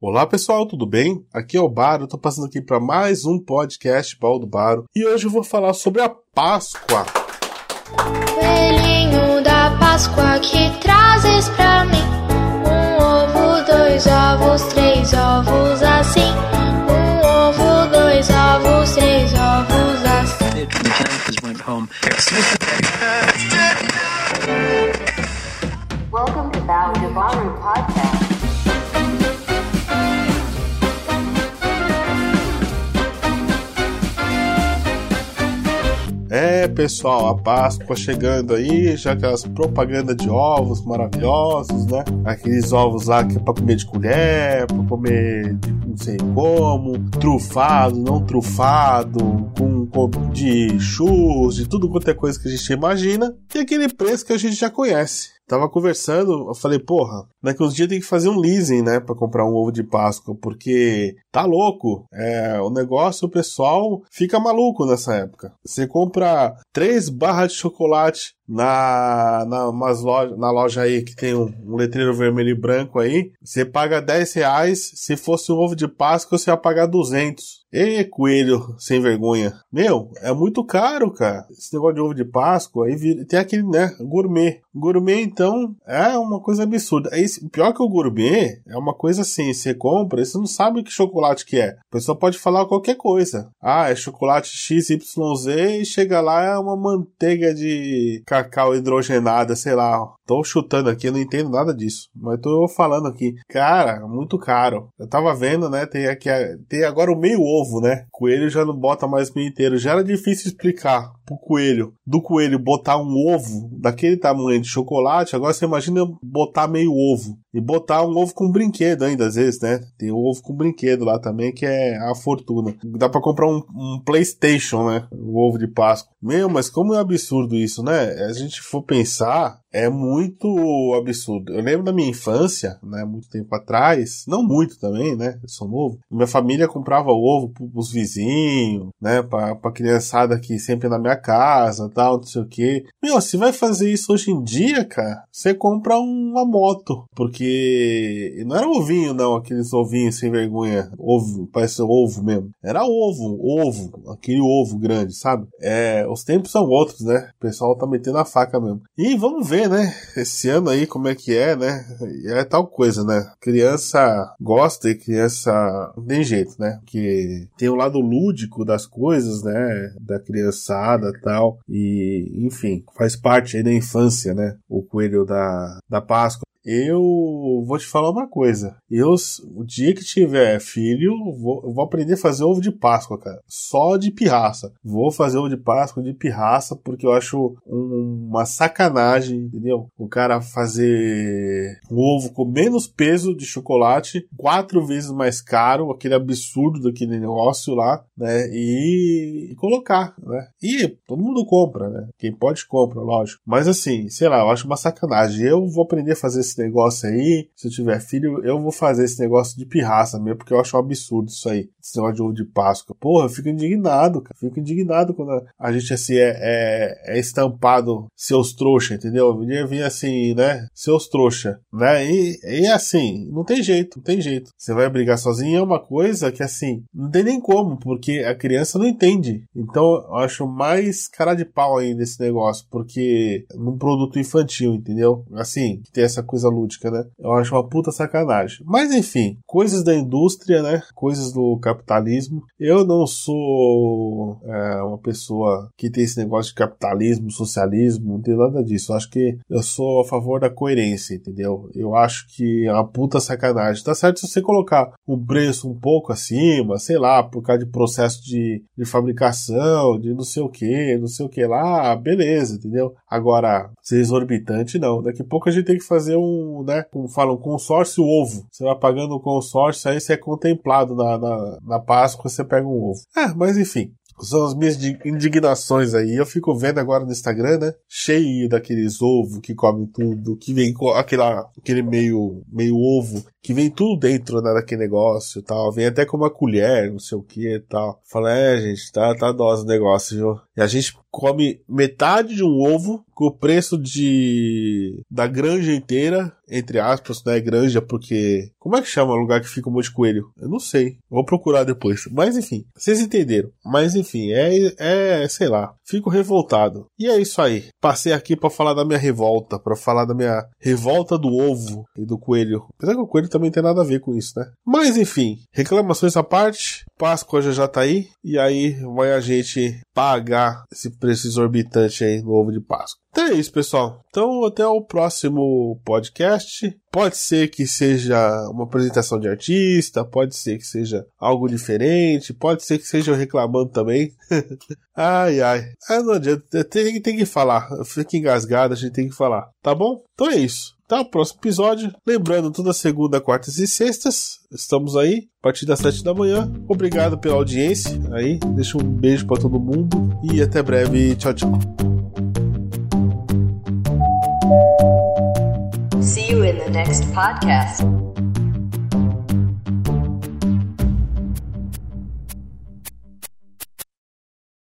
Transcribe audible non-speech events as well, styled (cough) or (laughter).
Olá pessoal, tudo bem? Aqui é o Baro, tô passando aqui para mais um podcast Baldo Baro e hoje eu vou falar sobre a Páscoa. Coelhinho da Páscoa que trazes pra mim Um ovo, dois ovos, três ovos assim Um ovo, dois ovos, três ovos assim The campers went home. Welcome to Bao Devaru Podcast. É pessoal, a Páscoa chegando aí, já aquelas propagandas de ovos maravilhosos, né? Aqueles ovos lá que é pra comer de colher, pra comer de não sei como, trufado, não trufado, com, com de churros, de tudo quanto é coisa que a gente imagina, e aquele preço que a gente já conhece. Tava conversando, eu falei, porra, daqui uns dias tem que fazer um leasing, né, pra comprar um ovo de Páscoa, porque tá louco. É, o negócio, o pessoal fica maluco nessa época. Você compra três barras de chocolate na, na, umas loja, na loja aí que tem um, um letreiro vermelho e branco aí, você paga 10 reais, se fosse um ovo de Páscoa você ia pagar 200. Ê, coelho sem vergonha. Meu, é muito caro, cara. Esse negócio de ovo de Páscoa, aí vira, tem aquele, né, gourmet. Gourmet, então, é uma coisa absurda. Aí, pior que o gourmet, é uma coisa assim, você compra, você não sabe que chocolate que é. A pessoa pode falar qualquer coisa. Ah, é chocolate XYZ e chega lá é uma manteiga de cacau hidrogenada, sei lá. Tô chutando aqui, eu não entendo nada disso. Mas tô falando aqui. Cara, muito caro. Eu tava vendo, né? Tem aqui, tem agora o meio ovo, né? Coelho já não bota mais meio inteiro. Já era difícil explicar pro coelho, do coelho botar um ovo daquele tamanho de chocolate. Agora você imagina botar meio ovo. E botar um ovo com brinquedo ainda, às vezes, né? Tem um ovo com brinquedo lá também, que é a fortuna. Dá pra comprar um, um PlayStation, né? O ovo de Páscoa. Meu, mas como é absurdo isso, né? A gente for pensar, é muito absurdo. Eu lembro da minha infância, né, muito tempo atrás, não muito também, né, eu sou novo. Minha família comprava ovo pros vizinhos, né, pra, criançada aqui sempre na minha casa, tal, não sei o que. Meu, se vai fazer isso hoje em dia, cara, você compra uma moto, porque não era ovinho não, aqueles ovinhos sem vergonha, ovo, parece ovo mesmo. Era ovo, ovo, aquele ovo grande, sabe? É, os tempos são outros, né? O pessoal tá metendo a faca mesmo. E vamos ver, né? Esse ano aí como é que é, né? É tal coisa, né? Criança gosta e criança não tem jeito, né? Que tem o lado lúdico das coisas, né? Da criançada tal. E, enfim, faz parte aí da infância, né? O coelho da, da Páscoa. Eu vou te falar uma coisa. Eu, o dia que tiver filho, vou, vou aprender a fazer ovo de Páscoa, cara. Só de pirraça. Vou fazer ovo de Páscoa de pirraça porque eu acho um, uma sacanagem, entendeu? O cara fazer um ovo com menos peso de chocolate, quatro vezes mais caro, aquele absurdo daquele negócio lá, né? E, e colocar, né? E todo mundo compra, né? Quem pode compra, lógico. Mas assim, sei lá, eu acho uma sacanagem. Eu vou aprender a fazer esse negócio aí. Se eu tiver filho, eu vou fazer esse negócio de pirraça mesmo, porque eu acho um absurdo isso aí. Esse negócio de ovo de Páscoa. Porra, eu fico indignado, cara. Fico indignado quando a gente assim é, é, é estampado seus trouxa, entendeu? Vinha assim, né? Seus trouxa, né? E, e assim, não tem jeito, não tem jeito. Você vai brigar sozinho é uma coisa que assim, não tem nem como, porque a criança não entende. Então, eu acho mais cara de pau aí nesse negócio, porque num produto infantil, entendeu? Assim, que tem essa coisa lúdica, né? Eu acho uma puta sacanagem. Mas enfim, coisas da indústria, né? Coisas do capitalismo. Eu não sou é, uma pessoa que tem esse negócio de capitalismo, socialismo, não tem nada disso. Eu acho que eu sou a favor da coerência, entendeu? Eu acho que é uma puta sacanagem. Tá certo se você colocar o preço um pouco acima, sei lá, por causa de processo de, de fabricação, de não sei o que, não sei o que lá, beleza, entendeu? Agora, ser exorbitante, não. Daqui a pouco a gente tem que fazer um, né, como falam, consórcio ovo. Você vai pagando o consórcio, aí você é contemplado na, na, na Páscoa, você pega um ovo. Ah, mas enfim, são as minhas indignações aí. Eu fico vendo agora no Instagram, né? Cheio daqueles ovos que comem tudo, que vem com aquela, aquele meio, meio ovo, que vem tudo dentro né, daquele negócio tal. Vem até com uma colher, não sei o que e tal. Fala, é, gente, tá, tá dose o negócio, viu? E a gente come metade de um ovo com o preço de da granja inteira, entre aspas, não é granja porque como é que chama o lugar que fica um monte de coelho? Eu não sei. Vou procurar depois. Mas enfim, vocês entenderam. Mas enfim, é é, sei lá, fico revoltado. E é isso aí. Passei aqui para falar da minha revolta, para falar da minha revolta do ovo e do coelho. Apesar que o coelho também tem nada a ver com isso, né? Mas enfim, reclamações à parte, Páscoa já já tá aí e aí vai a gente pagar esse preço exorbitante aí no ovo de Páscoa. Então é isso, pessoal. Então até o próximo podcast. Pode ser que seja uma apresentação de artista, pode ser que seja algo diferente, pode ser que seja eu reclamando também. (laughs) ai, ai. Ah, não adianta. Tem, tem que falar. Fica engasgado, a gente tem que falar. Tá bom? Então é isso. Até o próximo episódio. Lembrando, toda segunda, quartas e sextas. Estamos aí, a partir das sete da manhã. Obrigado pela audiência. Aí, deixa um beijo para todo mundo e até breve. Tchau, tchau. See you in the next podcast.